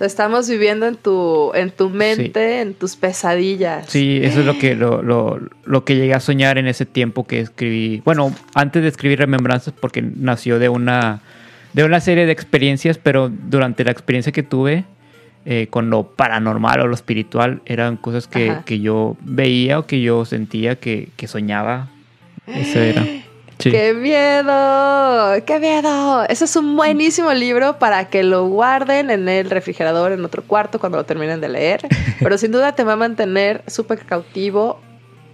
S1: estamos viviendo en tu, en tu mente, en tus pesadillas.
S2: sí, eso es lo que lo, lo- lo que llegué a soñar en ese tiempo que escribí. Bueno, antes de escribir Remembranzas, porque nació de una de una serie de experiencias, pero durante la experiencia que tuve eh, con lo paranormal o lo espiritual, eran cosas que, que yo veía o que yo sentía que, que soñaba. Eso era. Sí.
S1: ¡Qué miedo! ¡Qué miedo! Ese es un buenísimo libro para que lo guarden en el refrigerador en otro cuarto cuando lo terminen de leer. Pero sin duda te va a mantener súper cautivo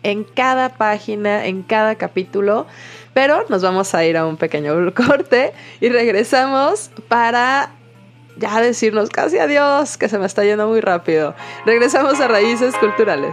S1: en cada página, en cada capítulo. Pero nos vamos a ir a un pequeño corte y regresamos para ya decirnos casi adiós, que se me está yendo muy rápido. Regresamos a Raíces Culturales.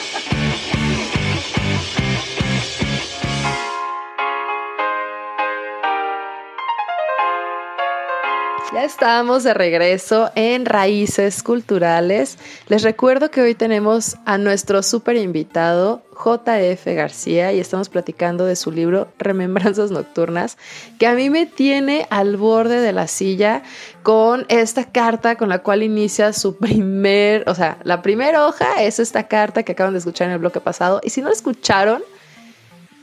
S1: Estamos de regreso en Raíces Culturales. Les recuerdo que hoy tenemos a nuestro súper invitado, JF García, y estamos platicando de su libro Remembranzas Nocturnas, que a mí me tiene al borde de la silla con esta carta con la cual inicia su primer, o sea, la primera hoja es esta carta que acaban de escuchar en el bloque pasado, y si no la escucharon,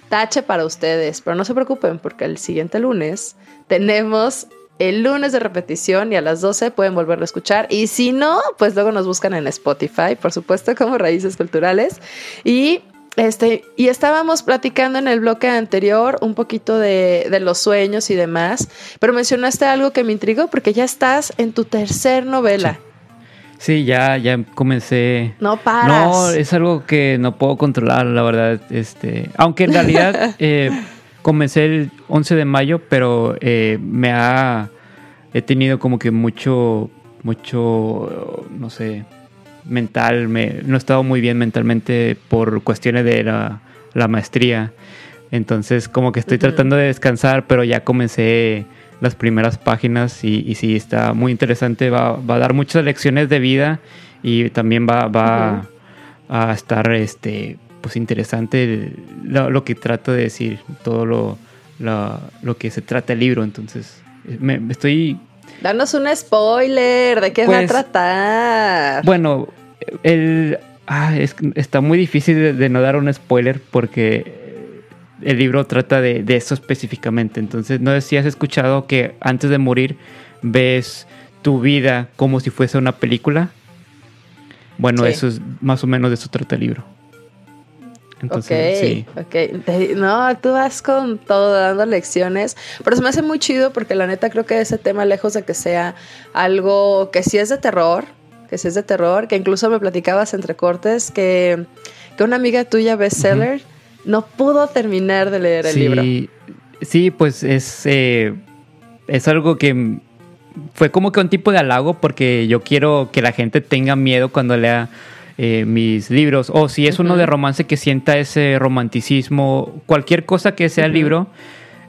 S1: tache para ustedes, pero no se preocupen porque el siguiente lunes tenemos el lunes de repetición y a las 12 pueden volverlo a escuchar. Y si no, pues luego nos buscan en Spotify, por supuesto, como Raíces Culturales. Y, este, y estábamos platicando en el bloque anterior un poquito de, de los sueños y demás, pero mencionaste algo que me intrigó porque ya estás en tu tercer novela.
S2: Sí, ya, ya comencé.
S1: No paras.
S2: No, es algo que no puedo controlar, la verdad. Este, aunque en realidad eh, comencé el 11 de mayo, pero eh, me ha he tenido como que mucho, mucho, no sé, mental. Me, no he estado muy bien mentalmente por cuestiones de la, la maestría. Entonces, como que estoy tratando de descansar, pero ya comencé las primeras páginas y, y sí, está muy interesante. Va, va a dar muchas lecciones de vida y también va, va a estar este, pues interesante lo, lo que trato de decir, todo lo, lo, lo que se trata el libro. Entonces, me, me estoy
S1: Danos un spoiler de qué va a
S2: Pues,
S1: tratar.
S2: Bueno, el, ah, es- está muy difícil de, de no dar un spoiler porque el libro trata de, de eso específicamente. Entonces, no sé si has escuchado que antes de morir ves tu vida como si fuese una película. Bueno,
S1: Sí.
S2: eso es más o menos de eso trata el libro. Entonces,
S1: ok,
S2: sí.
S1: ok. Te- no, tú vas con todo dando lecciones, pero se me hace muy chido porque la neta creo que ese tema, lejos de que sea algo que sí es de terror, que sí es de terror, que incluso me platicabas entre cortes que, que una amiga tuya, bestseller, no pudo terminar de leer el
S2: sí,
S1: libro.
S2: Sí, pues es, eh, es algo que fue como que un tipo de halago porque yo quiero que la gente tenga miedo cuando lea eh, mis libros. O si es uno de romance que sienta ese romanticismo, cualquier cosa que sea el libro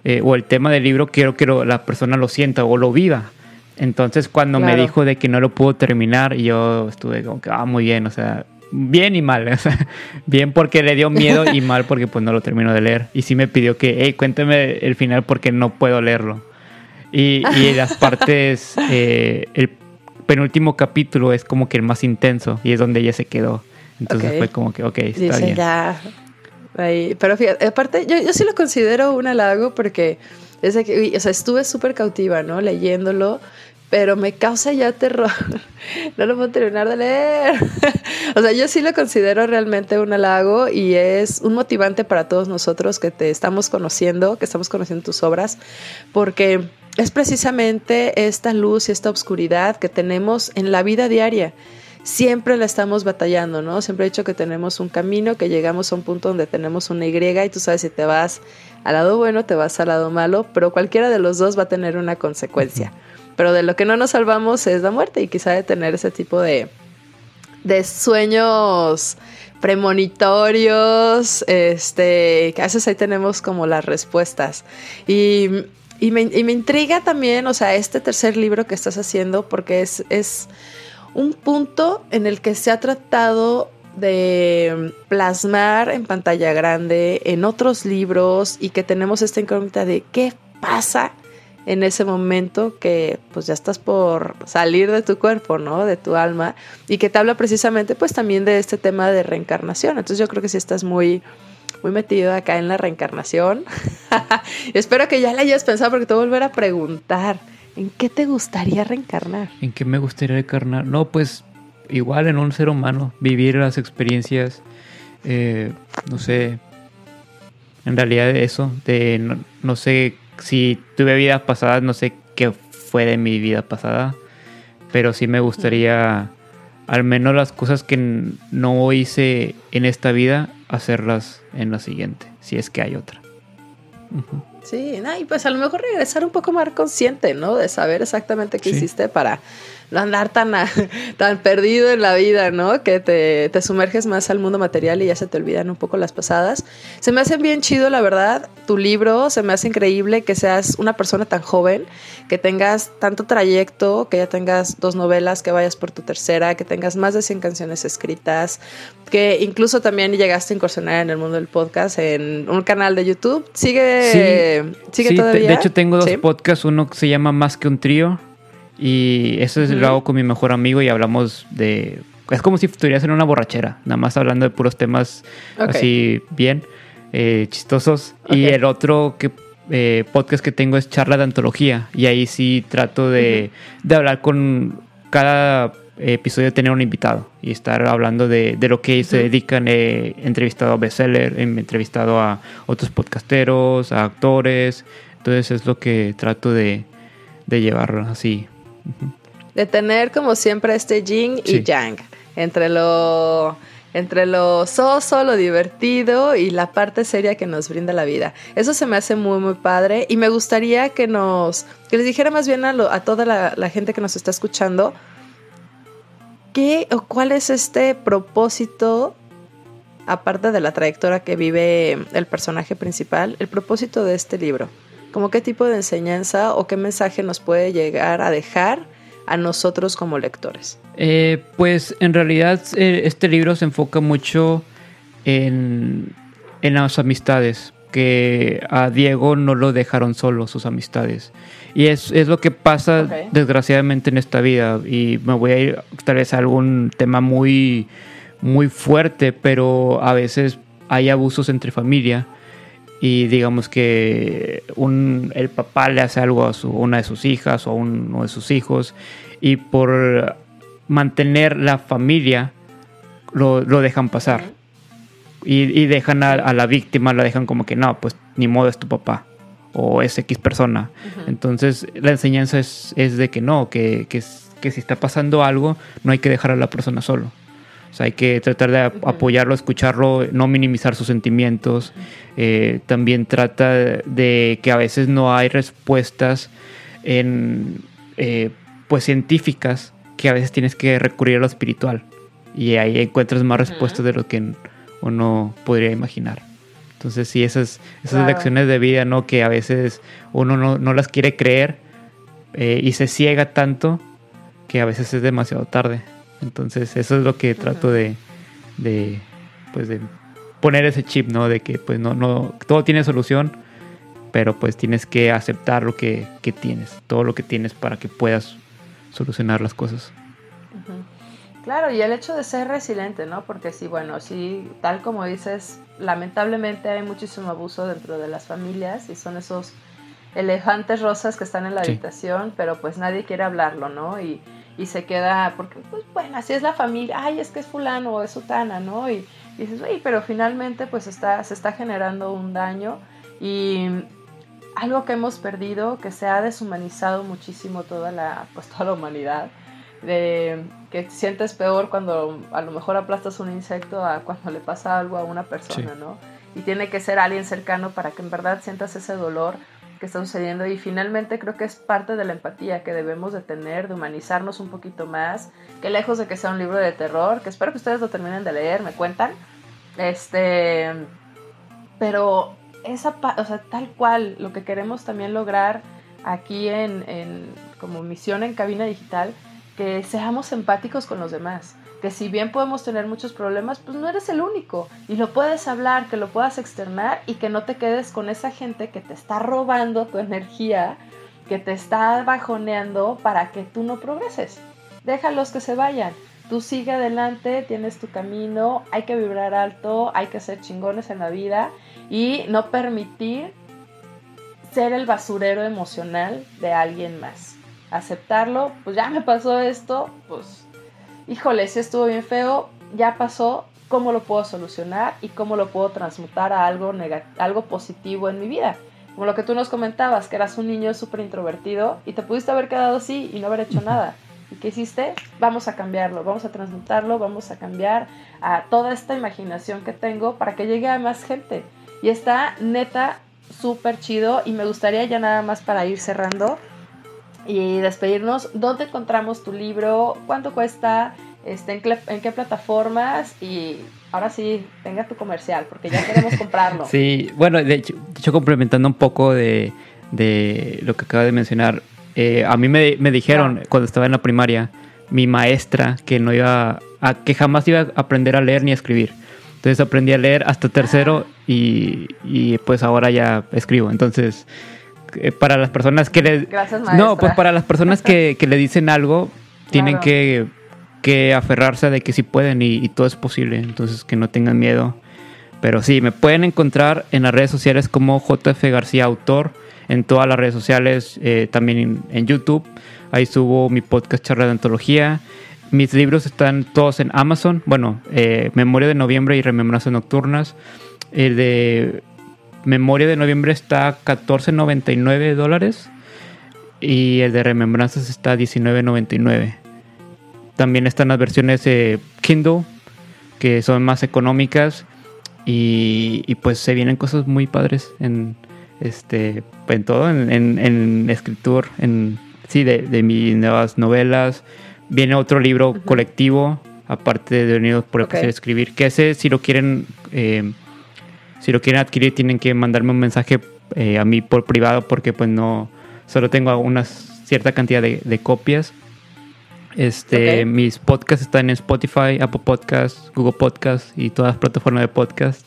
S2: eh, o el tema del libro, quiero que lo- la persona lo sienta o lo viva. Entonces cuando me dijo de que no lo pudo terminar, yo estuve como que, ah, muy bien, o sea, bien y mal. o sea, bien porque le dio miedo y mal porque pues no lo terminó de leer. Y sí me pidió que, hey, cuéntame el final porque no puedo leerlo. Y, y las partes, eh, el penúltimo capítulo es como que el más intenso y es donde ella se quedó. Entonces
S1: Ok.
S2: fue como que, ok, está
S1: Dice
S2: bien.
S1: ya. Ahí. Pero fíjate, aparte, yo, yo sí lo considero un halago porque desde que, o sea, estuve súper cautiva, ¿no? Leyéndolo, pero me causa ya terror. no lo puedo terminar de leer. o sea, yo sí lo considero realmente un halago y es un motivante para todos nosotros que te estamos conociendo, que estamos conociendo tus obras, porque es precisamente esta luz y esta oscuridad que tenemos en la vida diaria siempre la estamos batallando, ¿no? Siempre he dicho que tenemos un camino, que llegamos a un punto donde tenemos una Y y tú sabes si te vas al lado bueno, te vas al lado malo, pero cualquiera de los dos va a tener una consecuencia. Pero de lo que no nos salvamos es la muerte y quizá de tener ese tipo de, de sueños premonitorios, este, que a veces ahí tenemos como las respuestas. Y, y, me, y me intriga también, o sea, este tercer libro que estás haciendo, porque es, es un punto en el que se ha tratado de plasmar en pantalla grande, en otros libros, y que tenemos esta incógnita de qué pasa en ese momento que pues ya estás por salir de tu cuerpo, ¿no? De tu alma, y que te habla precisamente pues también de este tema de reencarnación. Entonces yo creo que si estás muy muy metido acá en la reencarnación. Espero que ya la hayas pensado porque te voy a volver a preguntar. ¿En qué te gustaría reencarnar?
S2: ¿En qué me gustaría reencarnar? No, pues igual en un ser humano, vivir las experiencias, eh, no sé, en realidad eso, de no, sé si tuve vidas pasadas, no sé qué fue de mi vida pasada, pero sí me gustaría al menos las cosas que no hice en esta vida, hacerlas en la siguiente, si es que hay otra.
S1: Sí, y pues a lo mejor regresar un poco más consciente, ¿no? De saber exactamente qué hiciste para no andar tan, tan perdido en la vida, ¿no? Que te, te, sumerges más al mundo material y ya se te olvidan un poco las pasadas. Se me hace bien chido, la verdad, tu libro, se me hace increíble que seas una persona tan joven, que tengas tanto trayecto, que ya tengas dos novelas, que vayas por tu tercera, que tengas más de 100 canciones escritas, que incluso también llegaste a incursionar en el mundo del podcast en un canal de YouTube. ¿Sigue, ¿sigue todavía?
S2: De hecho, tengo dos podcasts, uno que se llama Más que un trío y eso es, lo hago con mi mejor amigo y hablamos de... Es como si estuvieras en una borrachera, nada más hablando de puros temas así bien, eh, chistosos. Y el otro que, eh, podcast que tengo es charla de antología. Y ahí sí trato de, de hablar con cada episodio tener un invitado y estar hablando de, de lo que se dedican. He entrevistado a bestseller, he entrevistado a otros podcasteros, a actores. Entonces es lo que trato de, de llevar así
S1: de tener como siempre este yin y yang, entre lo, entre lo soso, lo divertido y la parte seria que nos brinda la vida. Eso se me hace muy, muy padre y me gustaría que nos, que les dijera más bien a, a toda la, la, gente que nos está escuchando, ¿qué o cuál es este propósito, aparte de la trayectoria que vive el personaje principal, el propósito de este libro? Como qué tipo de enseñanza o qué mensaje nos puede llegar a dejar a nosotros como lectores?
S2: Eh, pues en realidad eh, este libro se enfoca mucho en, en, las amistades, que a Diego no lo dejaron solo sus amistades. Y es, es lo que pasa desgraciadamente en esta vida. Y me voy a ir tal vez a algún tema muy, muy fuerte, pero a veces hay abusos entre familia y digamos que un, el papá le hace algo a su, una de sus hijas o a uno de sus hijos y por mantener la familia lo, lo dejan pasar y, y dejan a, la víctima, la dejan como que no, pues ni modo es tu papá o es X persona. Entonces la enseñanza es, es de que no, que, que, que si está pasando algo no hay que dejar a la persona solo. O sea, hay que tratar de apoyarlo, escucharlo, no minimizar sus sentimientos. Eh, también trata de que a veces no hay respuestas en, eh, pues científicas que a veces tienes que recurrir a lo espiritual y ahí encuentras más respuestas de lo que uno podría imaginar. Entonces sí, esas, esas lecciones de vida, ¿no? Que a veces uno no, no las quiere creer eh, y se ciega tanto que a veces es demasiado tarde. Entonces eso es lo que trato de, de, pues de poner ese chip, ¿no? De que pues no, no, todo tiene solución, pero pues tienes que aceptar lo que, que tienes, todo lo que tienes para que puedas solucionar las cosas.
S1: Claro, y el hecho de ser resiliente, ¿no? Porque sí, bueno, sí, tal como dices, lamentablemente hay muchísimo abuso dentro de las familias y son esos elefantes rosas que están en la habitación, pero pues nadie quiere hablarlo, ¿no? Y, y se queda, porque pues bueno, así es la familia, ay, es que es fulano o es sutana, ¿no? Y, y dices, oye, pero finalmente pues está, se está generando un daño y algo que hemos perdido, que se ha deshumanizado muchísimo toda la, pues toda la humanidad, de que sientes peor cuando a lo mejor aplastas un insecto a cuando le pasa algo a una persona, ¿no? Y tiene que ser alguien cercano para que en verdad sientas ese dolor que está sucediendo y finalmente creo que es parte de la empatía que debemos de tener, de humanizarnos un poquito más, que lejos de que sea un libro de terror, que espero que ustedes lo terminen de leer, me cuentan, este, pero esa, o sea, tal cual, lo que queremos también lograr aquí en, en como misión en cabina digital, que seamos empáticos con los demás, que si bien podemos tener muchos problemas, pues no eres el único y lo puedes hablar, que lo puedas externar y que no te quedes con esa gente que te está robando tu energía, que te está bajoneando para que tú no progreses. Déjalos que se vayan. Tú sigue adelante, tienes tu camino, hay que vibrar alto, hay que ser chingones en la vida y no permitir ser el basurero emocional de alguien más aceptarlo, pues ya me pasó esto, pues híjole, si estuvo bien feo, ya pasó, ¿cómo lo puedo solucionar y cómo lo puedo transmutar a algo, algo positivo en mi vida? Como lo que tú nos comentabas, que eras un niño súper introvertido y te pudiste haber quedado así y no haber hecho nada. ¿Y qué hiciste? Vamos a cambiarlo, vamos a transmutarlo, vamos a cambiar a toda esta imaginación que tengo para que llegue a más gente. Y está neta súper chido y me gustaría ya nada más para ir cerrando y despedirnos, ¿dónde encontramos tu libro? ¿Cuánto cuesta? Este, en, qué plataformas? Y ahora sí, tenga tu comercial, porque ya queremos comprarlo.
S2: Sí, bueno, de hecho, complementando un poco de, de, lo que acaba de mencionar, eh, a mí me, me dijeron cuando estaba en la primaria, mi maestra, que no iba a, que jamás iba a aprender a leer ni a escribir. Entonces aprendí a leer hasta tercero y, y pues ahora ya escribo. Entonces para las personas que le... No, pues para las personas que, le dicen algo, tienen que, que, aferrarse de que sí pueden y, todo es posible, entonces que no tengan miedo. Pero sí, me pueden encontrar en las redes sociales como JF García Autor, en todas las redes sociales, eh, también en, YouTube. Ahí subo mi podcast Charla de Antología. Mis libros están todos en Amazon. Bueno, eh, Memoria de Noviembre y Remembranzas Nocturnas. El de Memoria de noviembre está a 14.99 dólares y el de Remembranzas está a 19.99. También están las versiones de Kindle que son más económicas y, pues se vienen cosas muy padres en este en todo, en, en, escritura, en sí, de, mis nuevas novelas. Viene otro libro colectivo, aparte de Unidos por el okay. de escribir, que ese si lo quieren eh, si lo quieren adquirir tienen que mandarme un mensaje eh, a mí por privado porque pues no, solo tengo una cierta cantidad de, copias. Este, Mis podcasts están en Spotify, Apple Podcasts, Google Podcasts y todas las plataformas de podcast.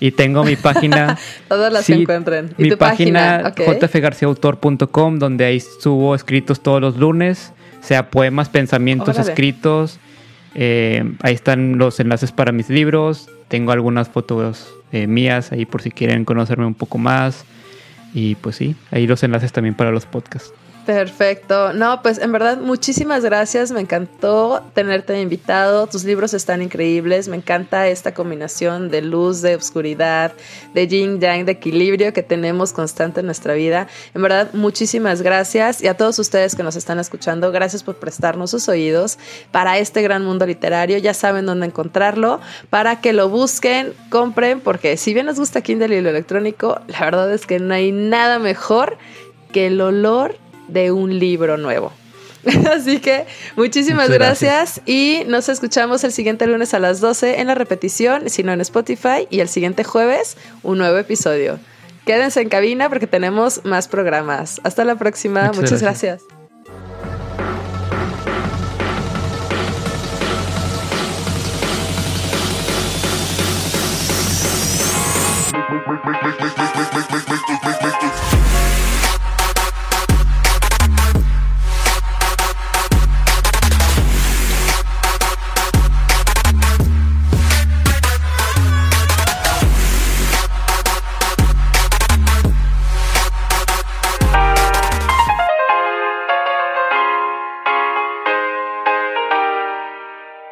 S2: Y tengo mi página.
S1: Todas las que encuentren.
S2: ¿Y mi tu página, página jfgarciaautor.com, donde ahí subo escritos todos los lunes, sea poemas, pensamientos escritos. Eh, ahí están los enlaces para mis libros. Tengo algunas fotos eh, mías ahí por si quieren conocerme un poco más. Y pues sí, ahí los enlaces también para los podcasts.
S1: Perfecto. No, pues en verdad muchísimas gracias. Me encantó tenerte invitado. Tus libros están increíbles. Me encanta esta combinación de luz, de oscuridad, de yin yang, de equilibrio que tenemos constante en nuestra vida. En verdad, muchísimas gracias. Y a todos ustedes que nos están escuchando, gracias por prestarnos sus oídos para este gran mundo literario. Ya saben dónde encontrarlo para que lo busquen, compren, porque si bien nos gusta Kindle y lo electrónico, la verdad es que no hay nada mejor que el olor de un libro nuevo. Así que muchísimas gracias. y nos escuchamos el siguiente lunes a las 12 en la repetición, si no en Spotify, y el siguiente jueves un nuevo episodio. Quédense en cabina porque tenemos más programas. Hasta la próxima. Muchas, gracias.